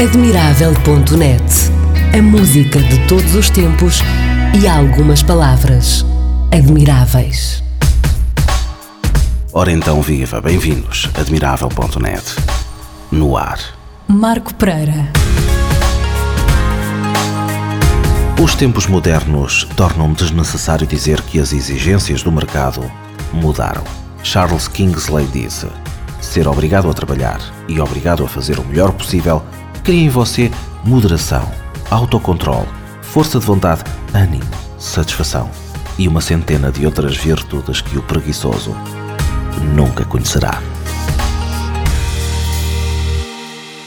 Admirável.net A música de todos os tempos e algumas palavras admiráveis. Ora então, viva, bem-vindos. Admirável.net No ar. Marco Pereira. Os tempos modernos tornam desnecessário dizer que as exigências do mercado mudaram. Charles Kingsley disse: Ser obrigado a trabalhar e obrigado a fazer o melhor possível cria em você moderação, autocontrole, força de vontade, ânimo, satisfação e uma centena de outras virtudes que o preguiçoso nunca conhecerá.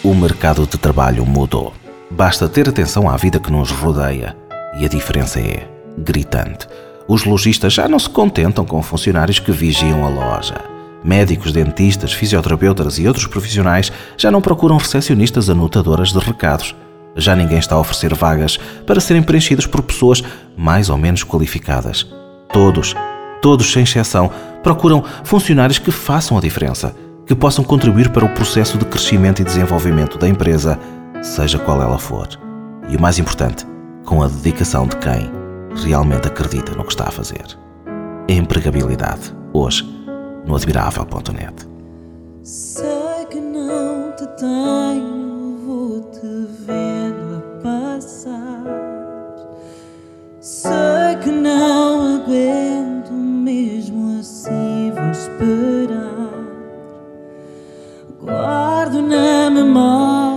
O mercado de trabalho mudou. Basta ter atenção à vida que nos rodeia e a diferença é gritante. Os lojistas já não se contentam com funcionários que vigiam a loja. Médicos, dentistas, fisioterapeutas e outros profissionais já não procuram recepcionistas anotadoras de recados. Já ninguém está a oferecer vagas para serem preenchidas por pessoas mais ou menos qualificadas. Todos, todos sem exceção, procuram funcionários que façam a diferença, que possam contribuir para o processo de crescimento e desenvolvimento da empresa, seja qual ela for. E o mais importante, com a dedicação de quem realmente acredita no que está a fazer. Empregabilidade, hoje, no admirável.net. Sei que não te tenho, vou te vendo a passar. Sei que não aguento, mesmo assim vou esperar. Guardo na memória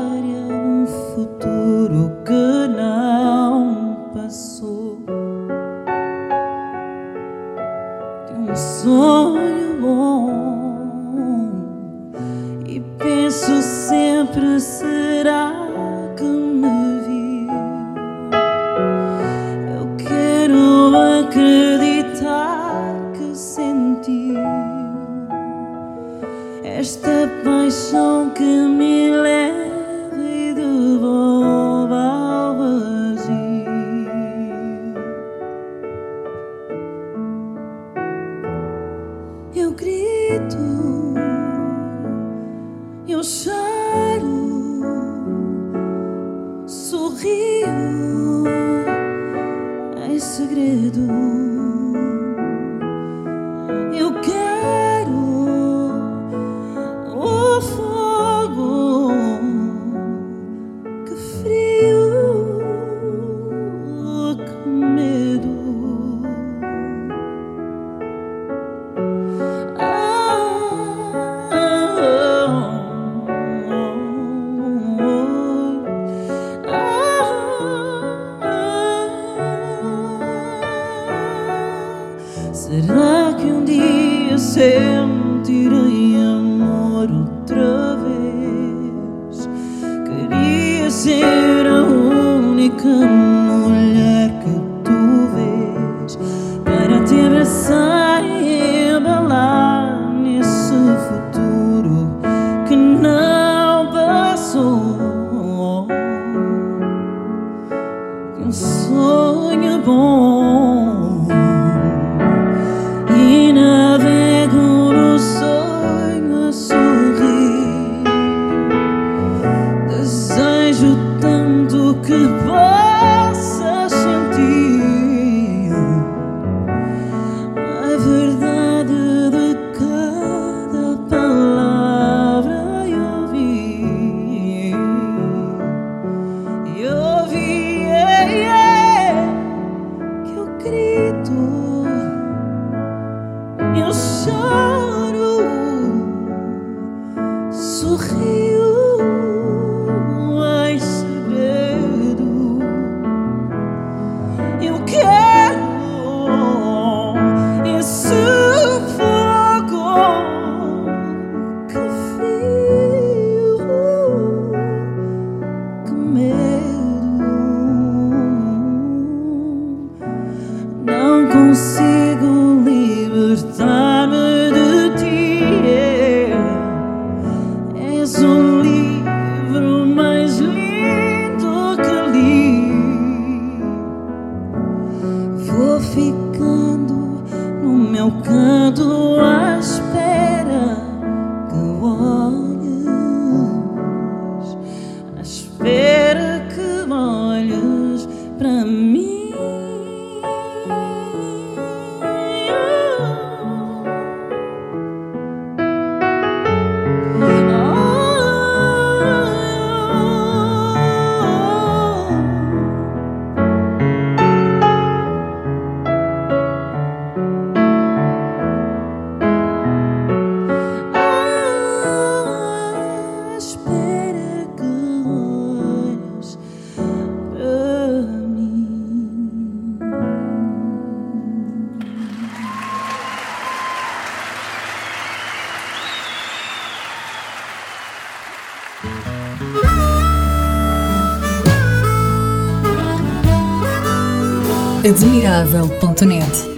Admirável.net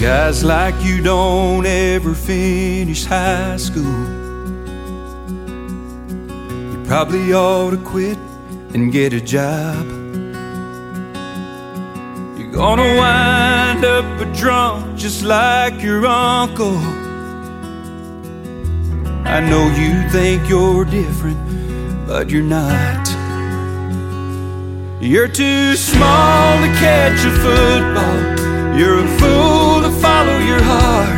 Guys like you don't ever finish high school. Probably ought to quit and get a job. You're gonna wind up a drunk just like your uncle. I know you think you're different, but you're not. You're too small to catch a football. You're a fool to follow your heart.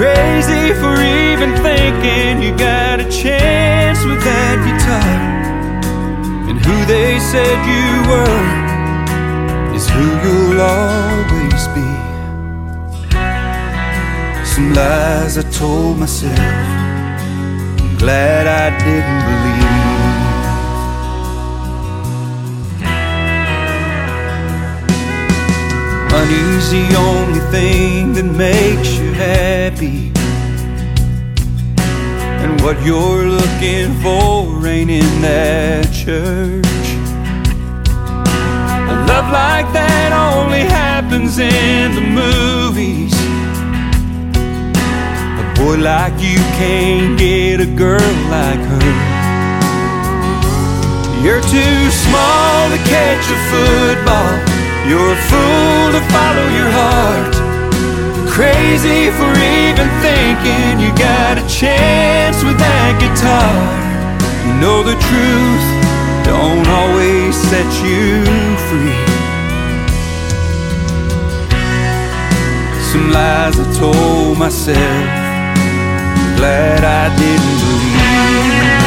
Crazy for even thinking you got a chance with that guitar. And who they said you were is who you'll always be. Some lies I told myself, I'm glad I didn't believe. The only thing that makes happy. And what you're looking for ain't in that church. A love like that only happens in the movies. A boy like you can't get a girl like her. You're too small to catch a football. You're a fool to follow your heart. Crazy for even thinking you got a chance with that guitar. You know the truth don't always set you free. Some lies I told myself, glad I didn't believe.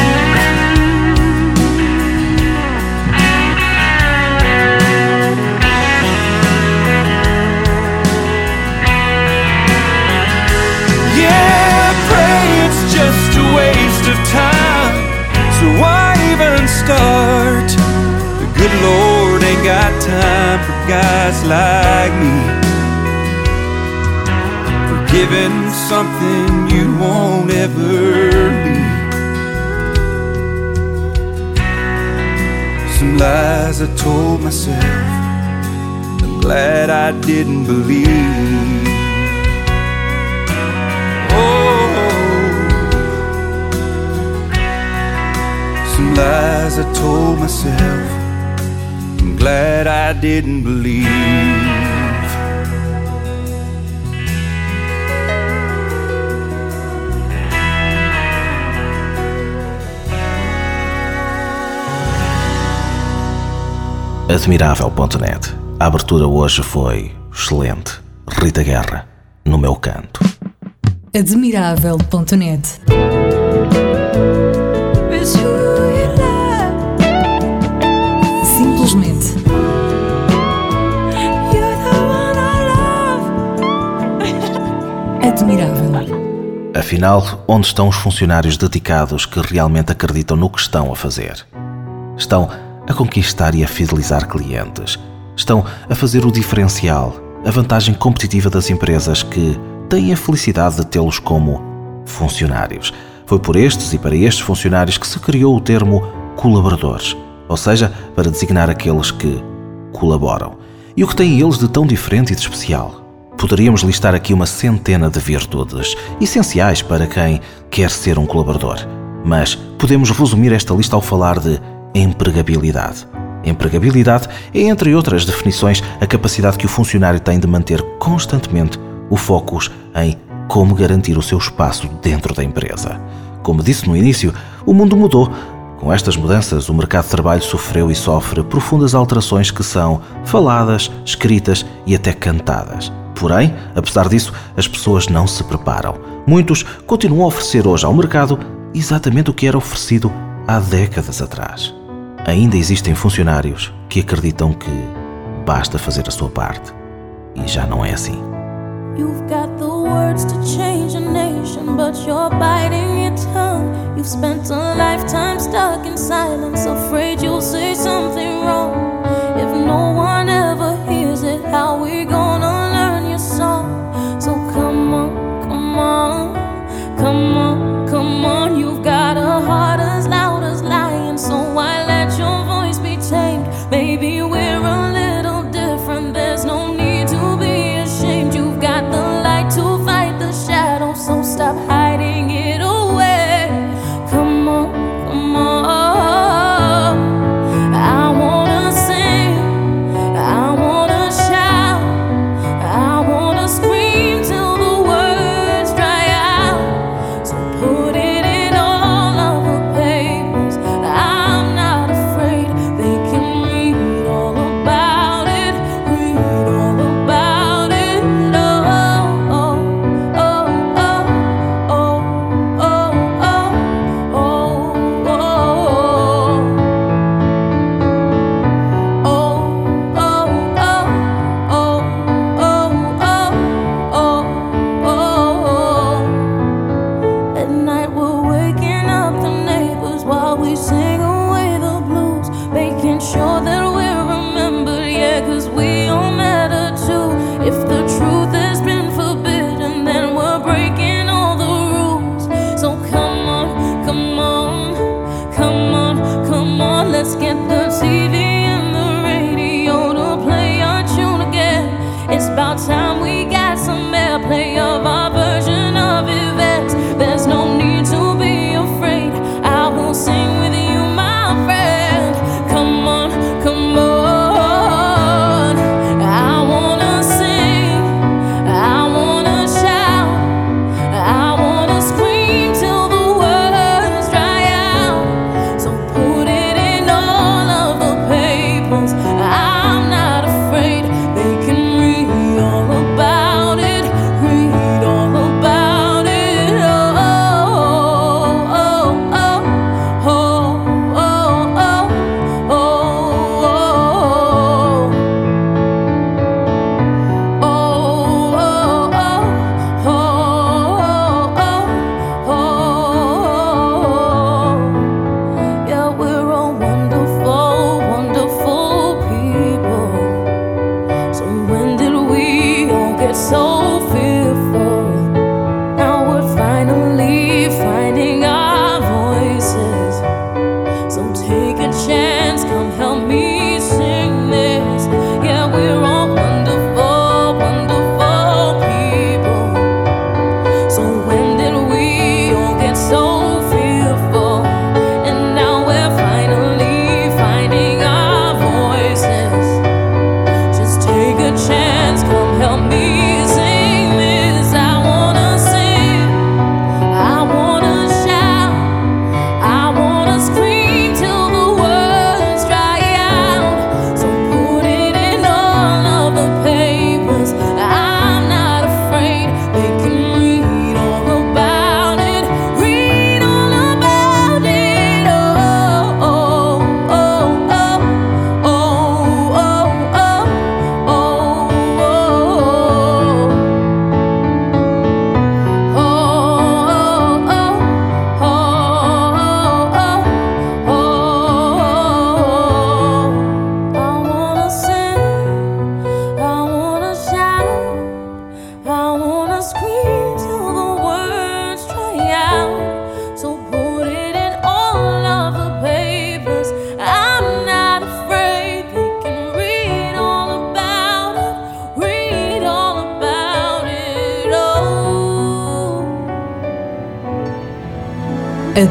Waste of time. So why even start? The good Lord ain't got time for guys like me. Forgiving something you won't ever be. Some lies I told myself. I'm glad I didn't believe. Some lies I told myself. I'm glad I didn't believe. Admirável.net. A abertura hoje foi excelente. Rita Guerra, no meu canto. Admirável.net admirável. Afinal, onde estão os funcionários dedicados que realmente acreditam no que estão a fazer? Estão a conquistar e a fidelizar clientes. Estão a fazer o diferencial, a vantagem competitiva das empresas que têm a felicidade de tê-los como funcionários. Foi por estes e para estes funcionários que se criou o termo colaboradores, ou seja, para designar aqueles que colaboram. E o que têm eles de tão diferente e de especial? Poderíamos listar aqui uma centena de virtudes essenciais para quem quer ser um colaborador, mas podemos resumir esta lista ao falar de empregabilidade. Empregabilidade é, entre outras definições, a capacidade que o funcionário tem de manter constantemente o foco em como garantir o seu espaço dentro da empresa. Como disse no início, o mundo mudou. Com estas mudanças, o mercado de trabalho sofreu e sofre profundas alterações que são faladas, escritas e até cantadas. Porém, apesar disso, as pessoas não se preparam. Muitos continuam a oferecer hoje ao mercado exatamente o que era oferecido há décadas atrás. Ainda existem funcionários que acreditam que basta fazer a sua parte. E já não é assim. You've got the words to change a nation, but you're biting your tongue. You've spent a lifetime stuck in silence, afraid you'll say something wrong if no one ever.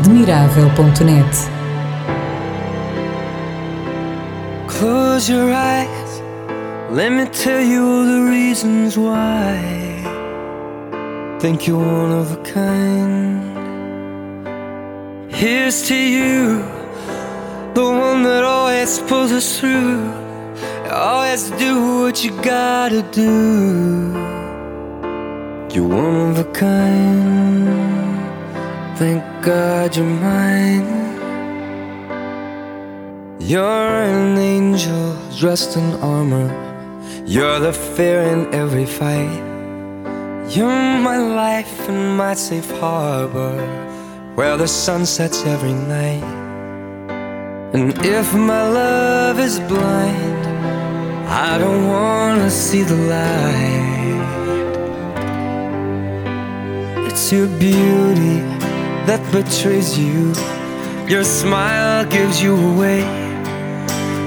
admirável.net. Close your eyes, let me tell you all the reasons why. Think you're one of a kind. Here's to you, the one that always pulls us through. Always do what you gotta do. You're one of a kind. God, you're mine. You're an angel dressed in armor. You're the fear in every fight. You're my life and my safe harbor where the sun sets every night. And if my love is blind, I don't wanna see the light. It's your beauty that betrays you. Your smile gives you away.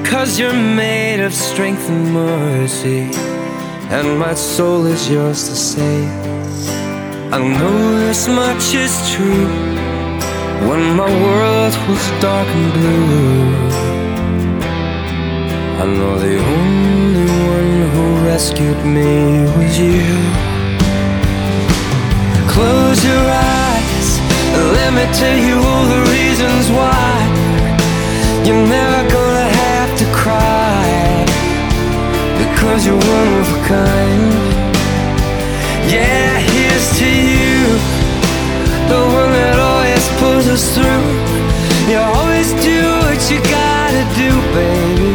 Cause you're made of strength and mercy. And my soul is yours to save. I know this much is true. When my world was dark and blue, I know the only one who rescued me was you. Close your eyes, let me tell you all the reasons why you're never gonna have to cry because you're one of a kind. Yeah, here's to you, the one that always pulls us through. You always do what you gotta do, baby,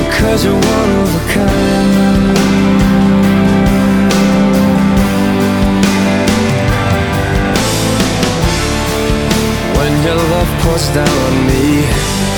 because you're one of a kind. Your down on me,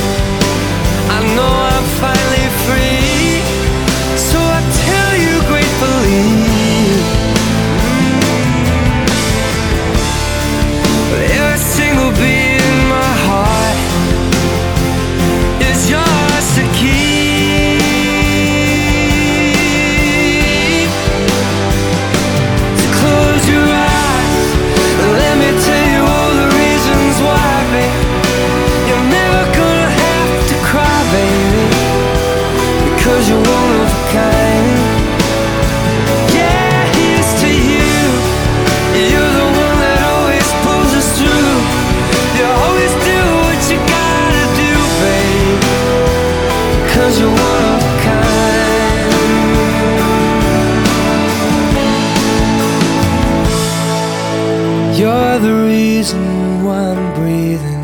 you're the reason why I'm breathing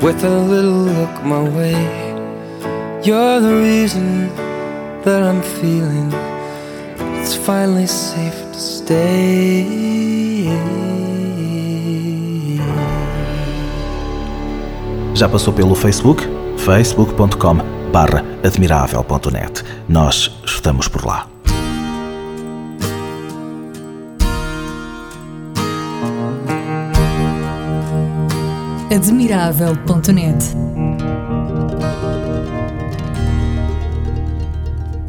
with a little look my way. You're the reason that I'm feeling it's finally safe to stay. Já passou pelo Facebook? facebook.com barra admirável.net. Nós estamos por lá. Admirável.net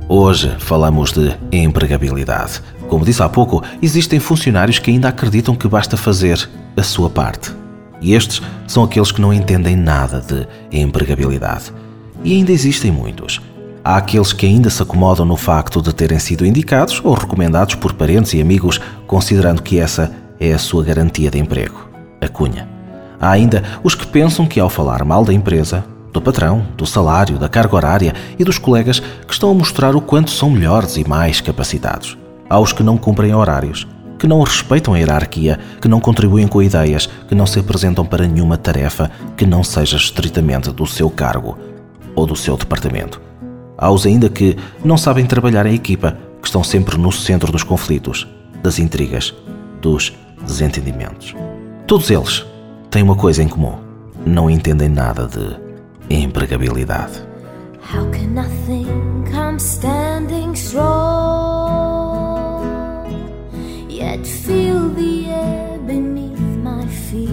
Hoje falamos de empregabilidade. Como disse há pouco, existem funcionários que ainda acreditam que basta fazer a sua parte. E estes são aqueles que não entendem nada de empregabilidade. E ainda existem muitos. Há aqueles que ainda se acomodam no facto de terem sido indicados ou recomendados por parentes e amigos, considerando que essa é a sua garantia de emprego. A cunha. Há ainda os que pensam que ao falar mal da empresa, do patrão, do salário, da carga horária e dos colegas que estão a mostrar o quanto são melhores e mais capacitados. Há os que não cumprem horários, que não respeitam a hierarquia, que não contribuem com ideias, que não se apresentam para nenhuma tarefa que não seja estritamente do seu cargo ou do seu departamento. Há os ainda que não sabem trabalhar em equipa, que estão sempre no centro dos conflitos, das intrigas, dos desentendimentos. Todos eles têm uma coisa em comum: não entendem nada de empregabilidade. Yet feel the air beneath my feet.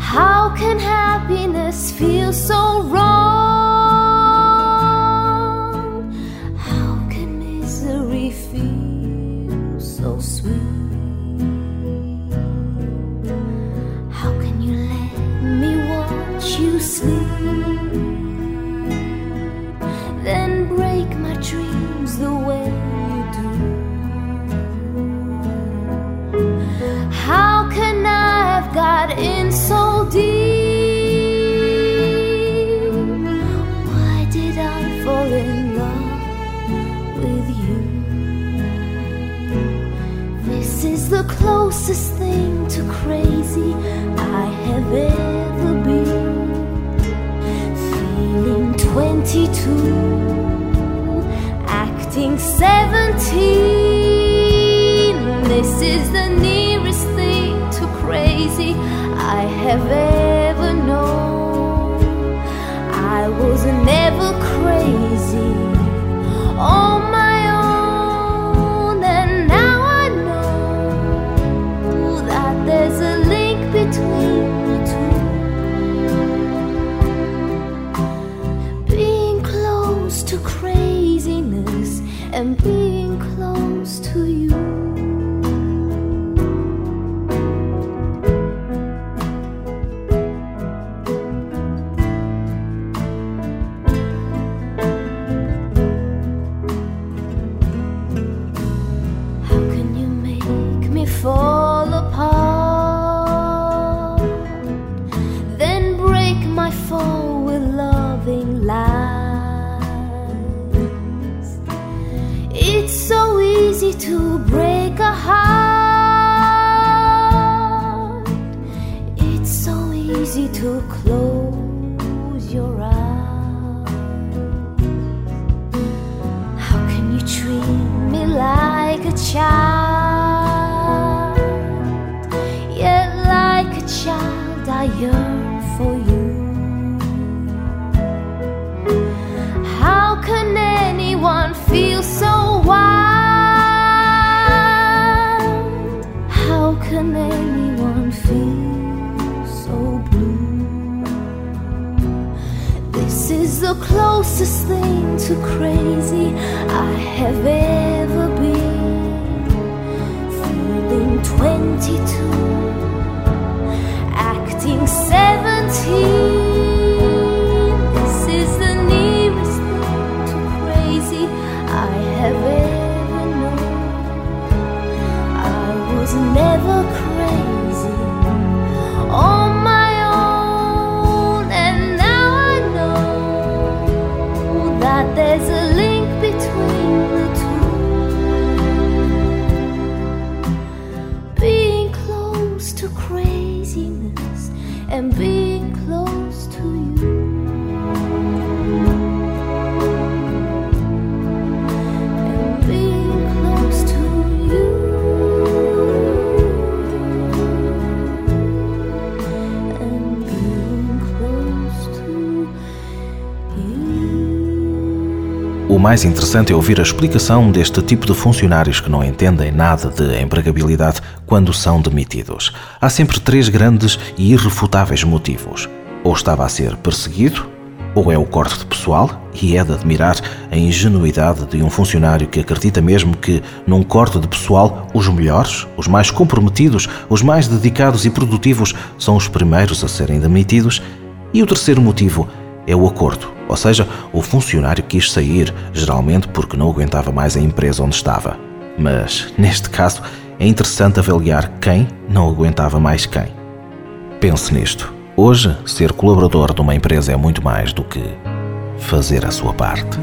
How can happiness feel so wrong? How can misery feel so sweet? How can you let me watch you sleep? Closest thing to crazy I have ever been. Feeling 22, acting acting 17. This is the nearest thing to crazy I have ever known. I was never crazy on child? Yet, like a child, I yearn for you. How can anyone feel so wild? How can anyone feel so blue? This is the closest thing to crazy I have ever 22, acting 17. Mais interessante é ouvir a explicação deste tipo de funcionários que não entendem nada de empregabilidade quando são demitidos. Há sempre três grandes e irrefutáveis motivos. Ou estava a ser perseguido, ou é o corte de pessoal, e é de admirar a ingenuidade de um funcionário que acredita mesmo que, num corte de pessoal, os melhores, os mais comprometidos, os mais dedicados e produtivos são os primeiros a serem demitidos. E o terceiro motivo é o acordo, ou seja, o funcionário quis sair, geralmente porque não aguentava mais a empresa onde estava. Mas, neste caso, é interessante avaliar quem não aguentava mais quem. Pense nisto. Hoje, ser colaborador de uma empresa é muito mais do que fazer a sua parte.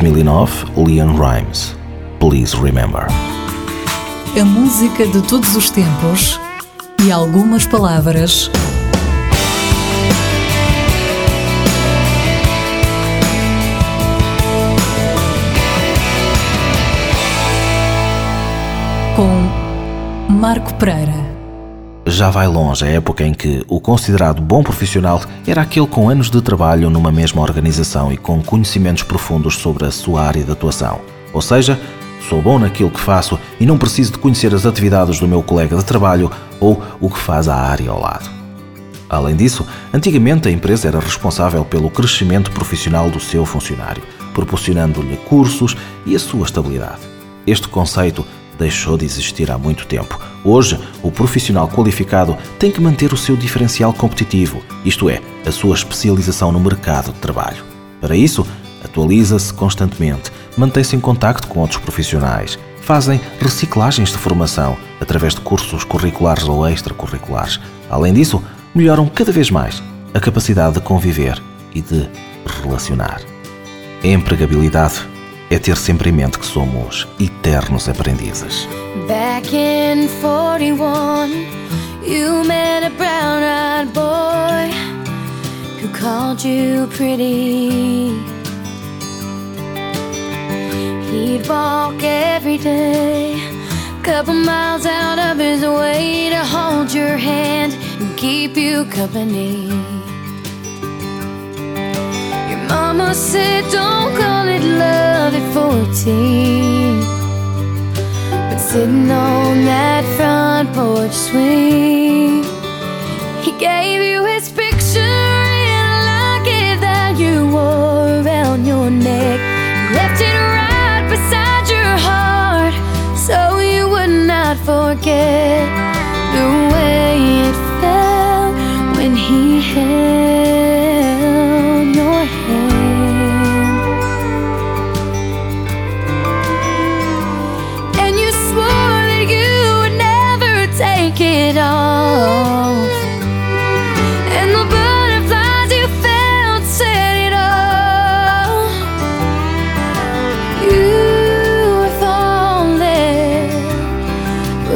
2009, Leon Rimes. Please Remember. A música de todos os tempos e algumas palavras. Com Marco Pereira já vai longe a época em que o considerado bom profissional era aquele com anos de trabalho numa mesma organização e com conhecimentos profundos sobre a sua área de atuação. Ou seja, sou bom naquilo que faço e não preciso de conhecer as atividades do meu colega de trabalho ou o que faz a área ao lado. Além disso, antigamente a empresa era responsável pelo crescimento profissional do seu funcionário, proporcionando-lhe cursos e a sua estabilidade. Este conceito deixou de existir há muito tempo. Hoje, o profissional qualificado tem que manter o seu diferencial competitivo, isto é, a sua especialização no mercado de trabalho. Para isso, atualiza-se constantemente, mantém-se em contacto com outros profissionais, fazem reciclagens de formação através de cursos curriculares ou extracurriculares. Além disso, melhoram cada vez mais a capacidade de conviver e de relacionar. A empregabilidade é ter sempre em mente que somos eternos aprendizes. Back in 41, you met a brown-eyed boy who called you pretty. He'd walk every day, couple miles out of his way to hold your hand and keep you company. Mama said, don't call it love at 14. But sitting on that front porch swing, he gave you his picture in a locket that you wore around your neck. Left it right beside your heart so you would not forget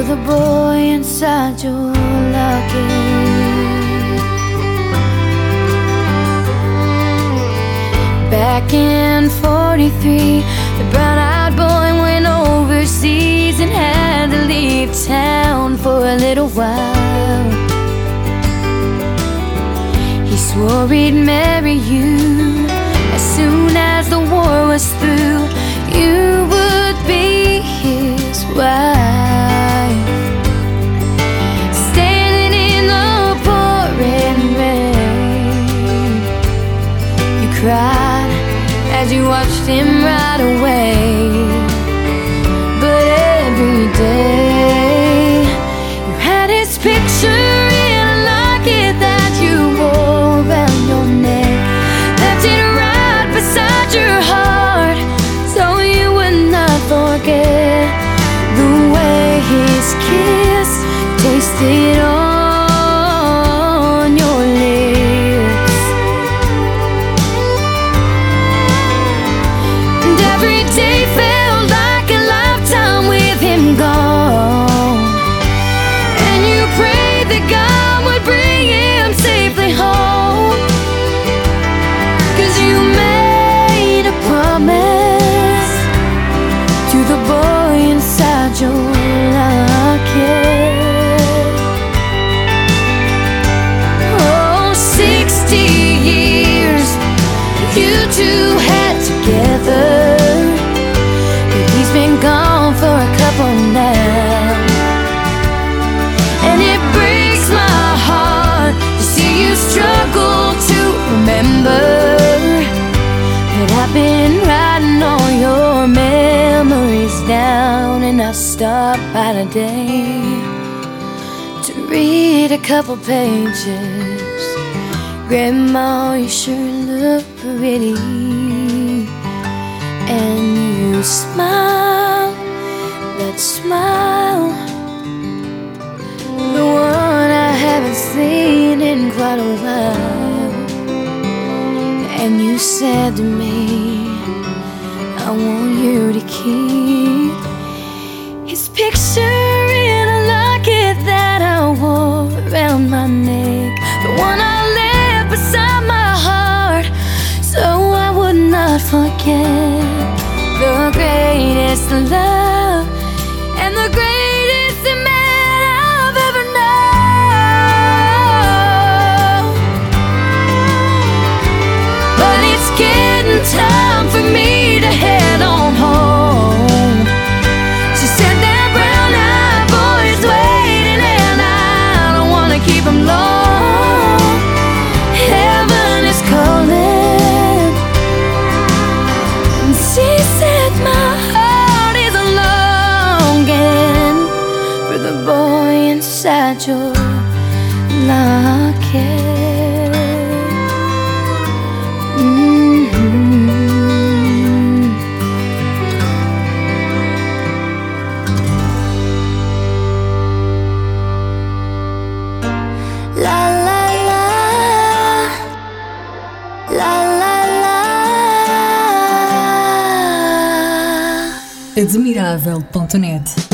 the boy inside your luggage. Back in 43, the brown eyed boy went overseas and had to leave town for a little while. He swore he'd marry you as soon as the war was through. You would be his wife. Him ride away. Remember. But I've been writing all your memories down, and I stopped by today to read a couple pages. Grandma, you sure look pretty. And you smile, that smile. The one I haven't seen in quite a while. And you said to me, I want you to keep his picture in a locket that I wore around my neck. The one I left beside my heart, so I would not forget the greatest love Admirável.net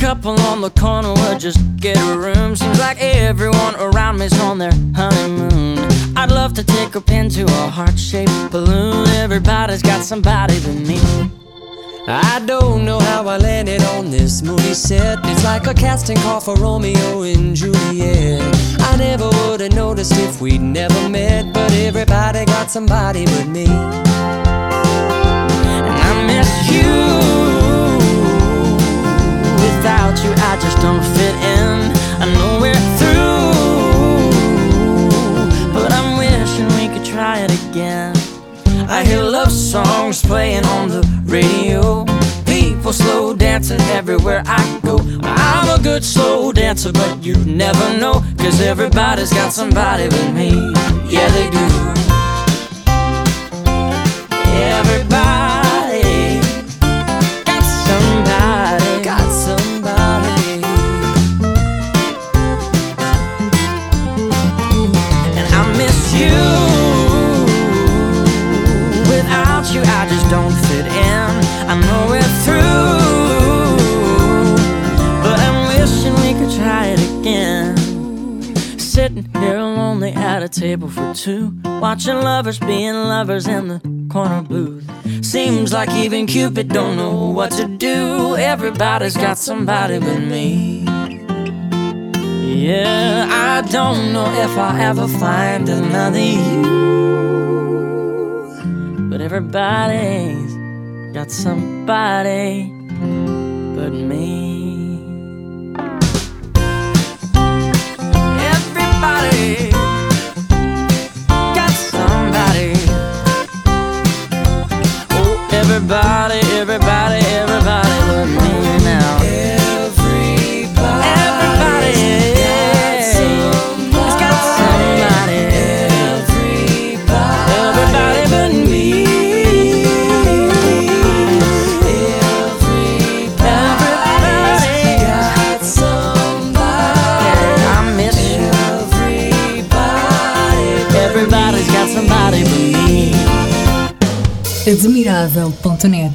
couple on the corner would just get a room. Seems like everyone around me's on their honeymoon. I'd love to take a pin to a heart shaped balloon. Everybody's got somebody but me. I don't know how I landed on this movie set. It's like a casting call for Romeo and Juliet. I never would have noticed if we'd never met, but everybody got somebody but me. And I miss you. Without you, I just don't fit in. I know we're through, but I'm wishing we could try it again. I hear love songs playing on the radio. People slow dancing everywhere I go. I'm a good slow dancer, but you never know. Cause everybody's got somebody with me. Yeah, they do. Everybody Sitting here lonely at a table for two, watching lovers being lovers in the corner booth. Seems like even Cupid don't know what to do. Everybody's got somebody but me. Yeah, I don't know if I'll ever find another you. But everybody's got somebody but me. Got somebody. Oh, everybody, everybody, everybody but me Admirável.net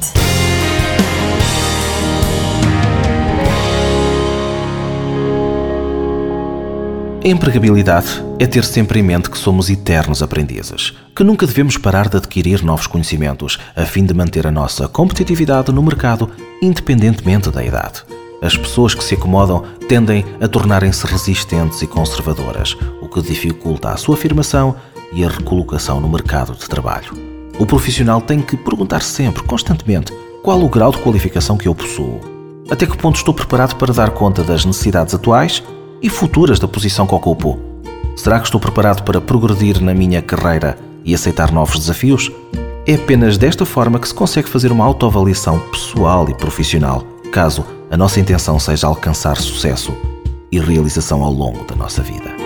A empregabilidade é ter sempre em mente que somos eternos aprendizes, que nunca devemos parar de adquirir novos conhecimentos a fim de manter a nossa competitividade no mercado, independentemente da idade. As pessoas que se acomodam tendem a tornarem-se resistentes e conservadoras, o que dificulta a sua afirmação e a recolocação no mercado de trabalho. O profissional tem que perguntar sempre, constantemente, qual o grau de qualificação que eu possuo. Até que ponto estou preparado para dar conta das necessidades atuais e futuras da posição que ocupo? Será que estou preparado para progredir na minha carreira e aceitar novos desafios? É apenas desta forma que se consegue fazer uma autoavaliação pessoal e profissional, caso a nossa intenção seja alcançar sucesso e realização ao longo da nossa vida.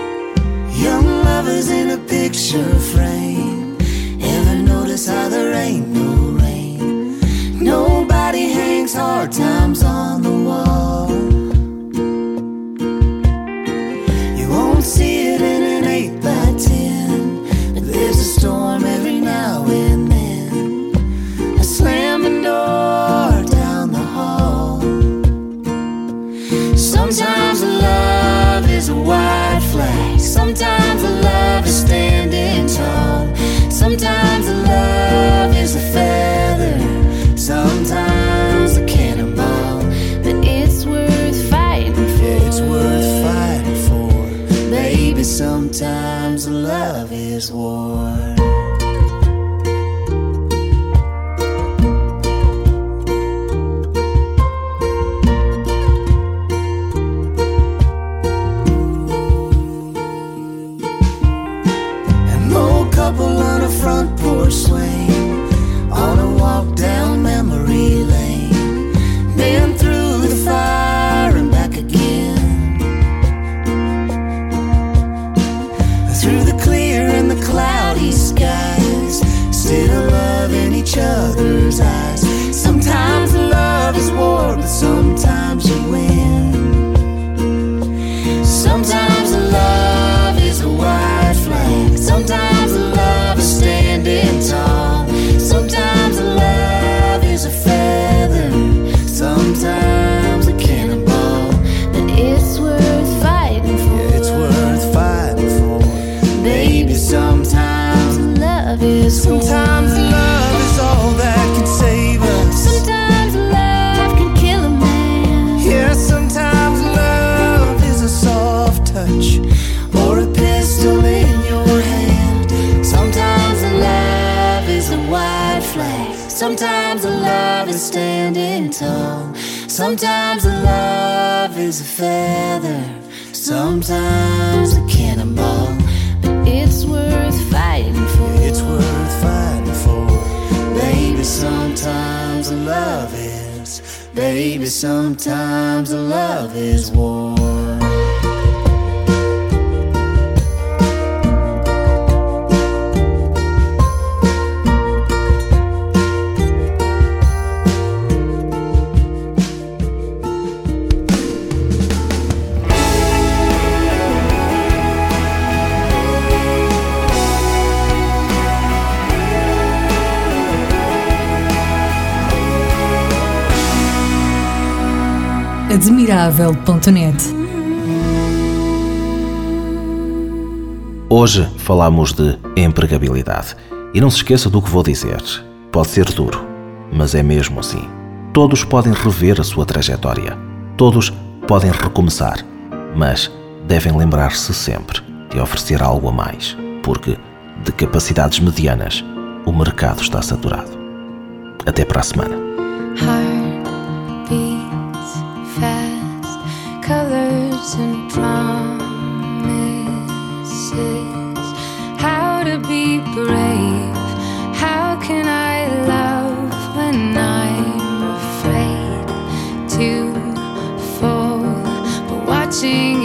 Sometimes love is a feather. Sometimes a cannonball. But it's worth fighting for. It's worth fighting for. Baby, sometimes love is. Baby, sometimes love is war. admirável.net. Hoje falamos de empregabilidade. E não se esqueça do que vou dizer. Pode ser duro, mas é mesmo assim. Todos podem rever a sua trajetória. Todos podem recomeçar, mas devem lembrar-se sempre de oferecer algo a mais, porque de capacidades medianas o mercado está saturado. Até para a semana. And promises. How to be brave? How can I love when I'm afraid to fall? But watching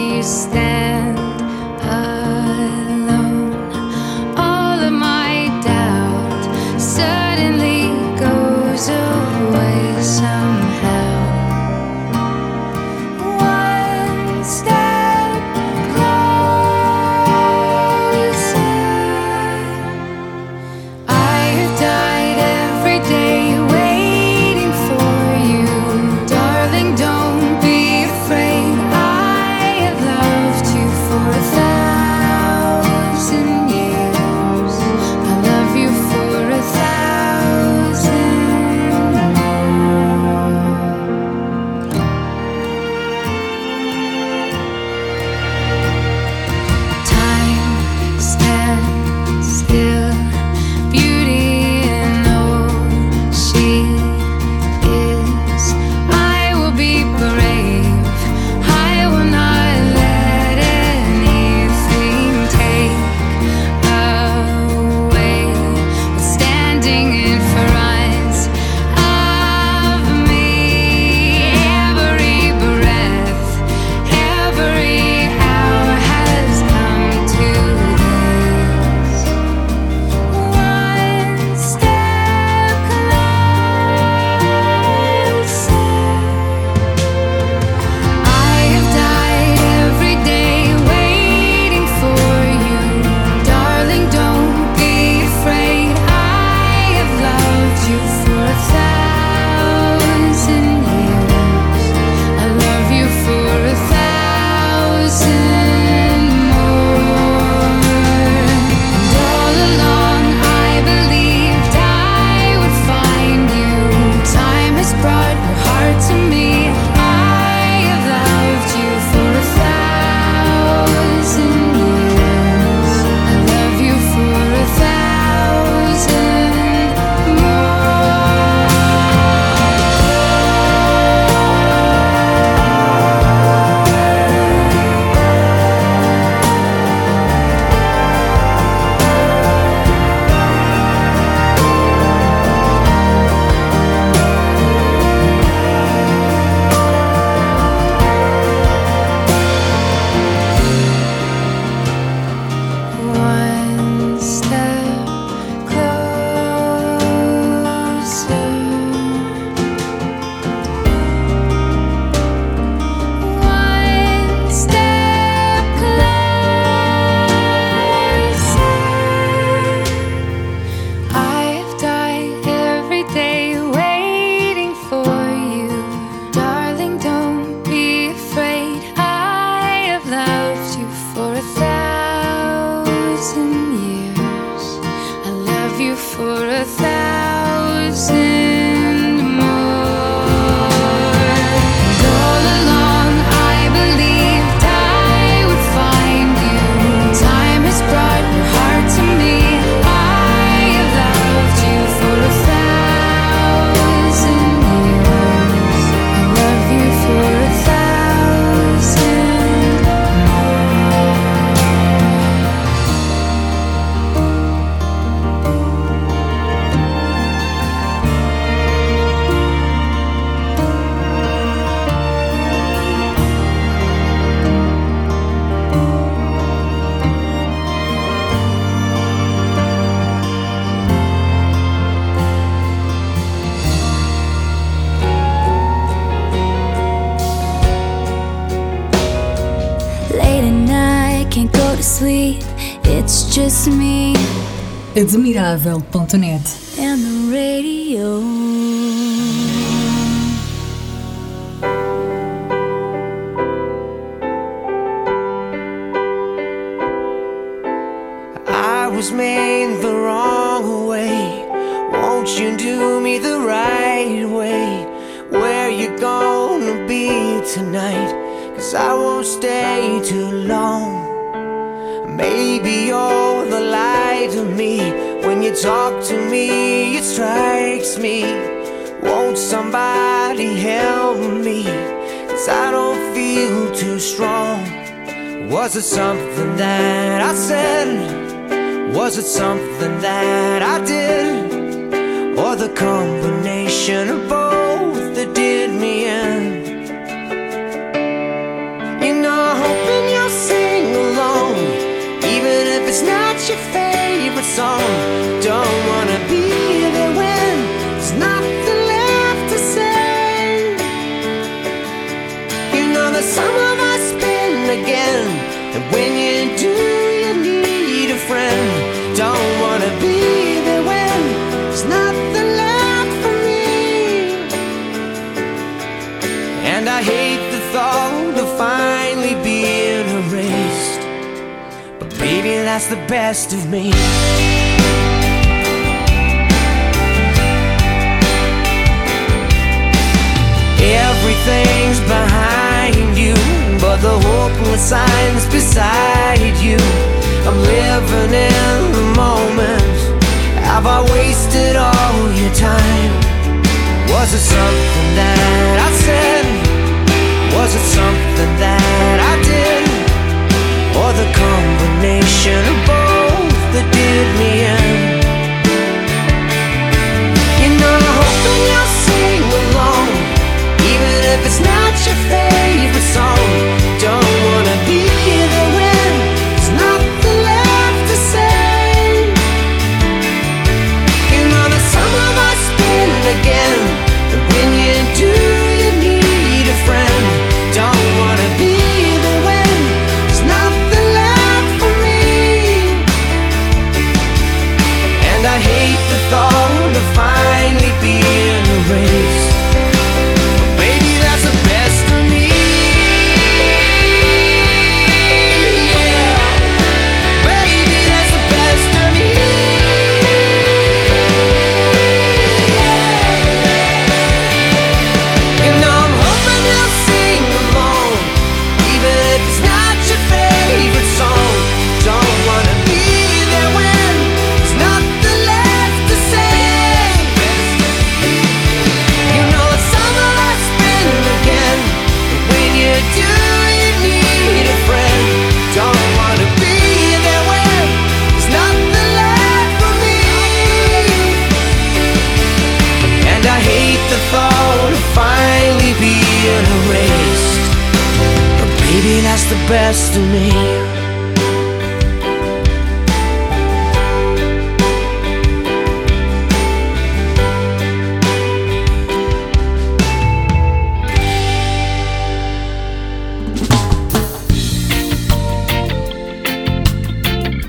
admirável.net. Was it something that I said? Was it something that I did? Or the combination of both that did me in? You know, I'm hoping you'll sing along, even if it's not your favorite song. Don't wanna that's the best of me. Everything's behind you, but the hopeless signs beside you. I'm living in the moment. Have I wasted all your time? Was it something that I said? Was it something that I did? Or the combination of both that did me in? You know, I'm hoping you'll sing along, even if it's not your favorite song. Don't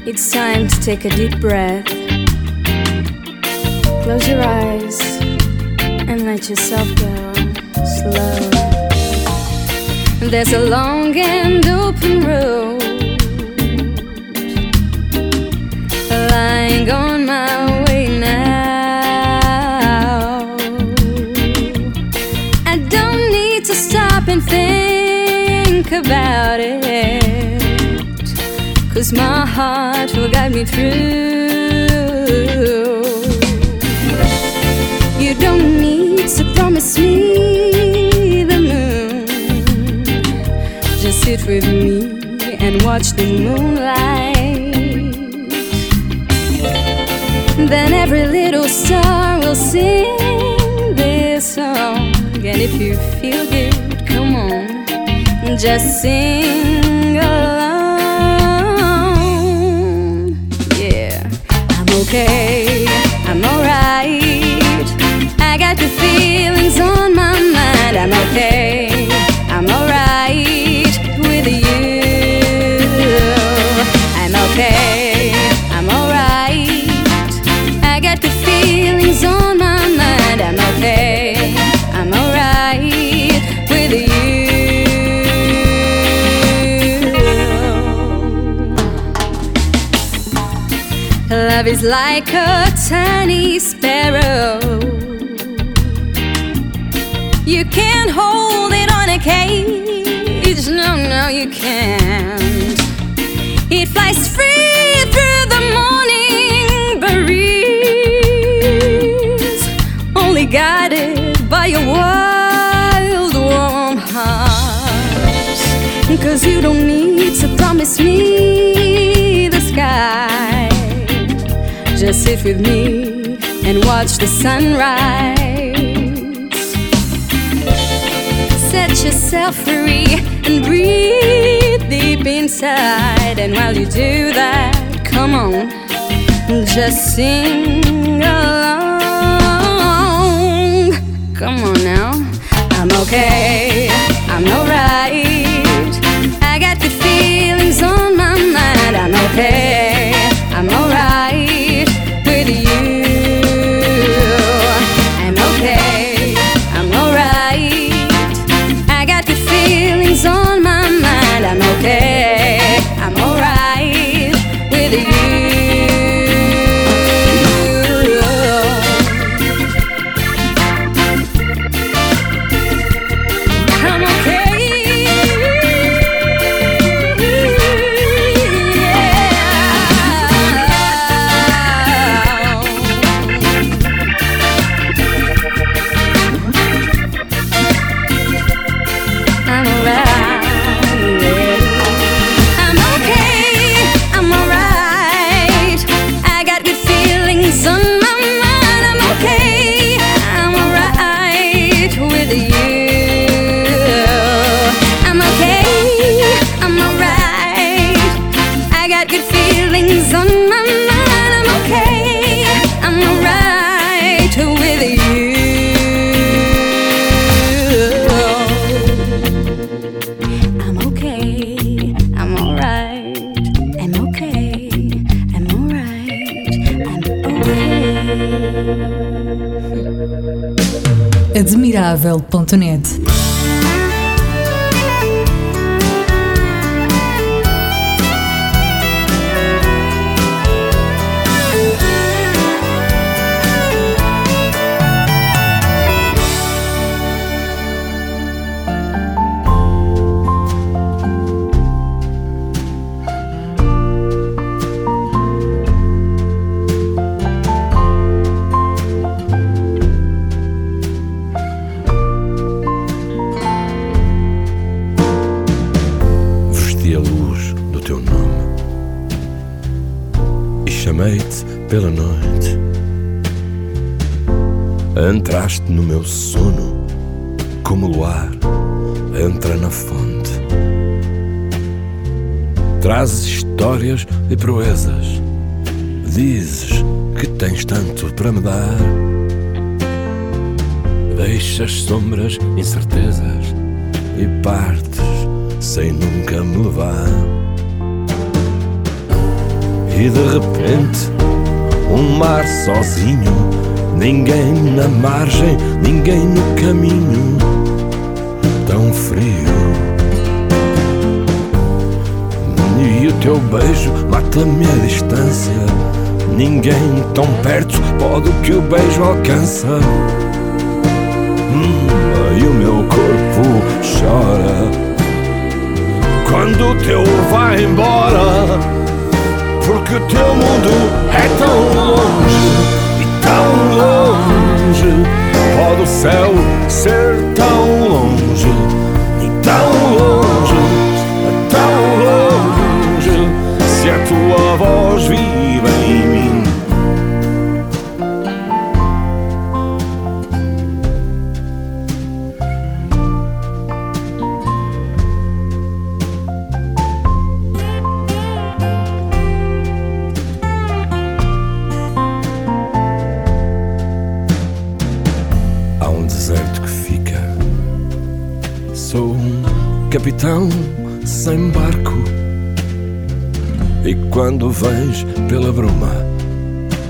It's time to take a deep breath. Close your eyes and let yourself go There's a long and open road lying on my way now. I don't need to stop and think about it. Cause my heart will guide me through. You don't need to promise me sit with me and watch the moonlight. Then every little star will sing this song. And if you feel good, come on, just sing along. Yeah, I'm okay, I'm alright. I got the feelings on my mind. I'm okay, is like a tiny sparrow. You can't hold it on a cage. No, no, you can't. It flies free through the morning breeze, only guided by your wild, warm heart. Cause you don't need to promise me Just sit with me and watch the sunrise. Set yourself free and breathe deep inside. And while you do that, come on, just sing along. Come on now, I'm okay, I'm alright. I got good feelings on my mind. I'm okay, Incurável.net histórias e proezas, dizes que tens tanto para me dar. Deixas sombras, incertezas e partes sem nunca me levar. E de repente, um mar sozinho, ninguém na margem, ninguém no caminho, tão frio. Teu beijo mata-me a distância. Ninguém tão perto pode o que o beijo alcança. Hum, e o meu corpo chora quando o teu vai embora. Porque o teu mundo é tão longe e tão longe. Pode o céu ser tão longe e tão longe, tua voz vive em mim. Há um deserto que fica. Sou um capitão sem barco. E quando vens pela bruma,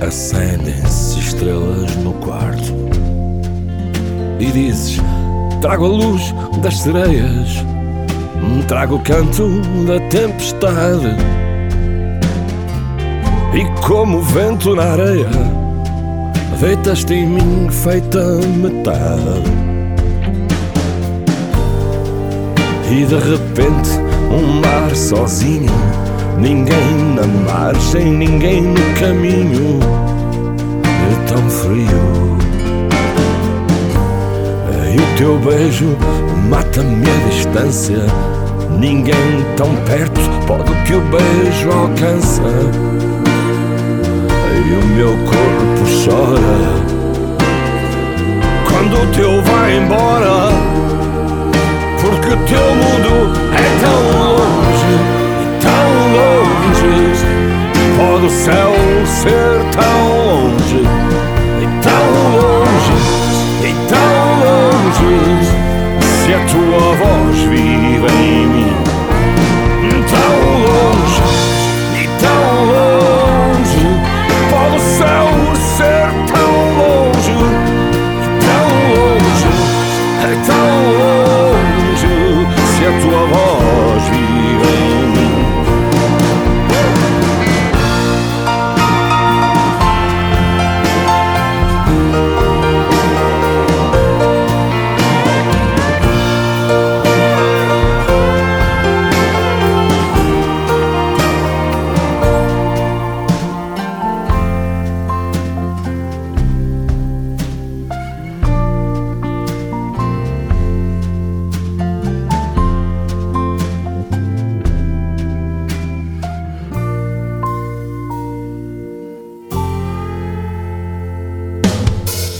acendem-se estrelas no quarto. E dizes: Trago a luz das sereias, trago o canto da tempestade. E como vento na areia, deitas-te em mim feita metade. E de repente, um mar sozinho, ninguém na margem, ninguém no caminho, é tão frio. E o teu beijo mata-me a distância. Ninguém tão perto pode que o beijo alcança. E o meu corpo chora quando o teu vai embora. Porque o teu mundo é tão longe, tão longe. Pode o céu ser tão longe, e tão longe, e tão longe. Se a tua voz vive em mim, tão longe, e tão longe. Pode o céu ser tão longe, e tão longe, é tão longe. Se a tua voz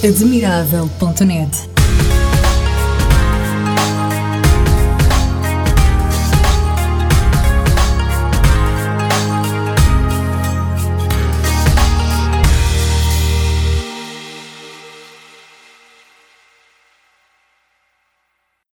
Admirável.net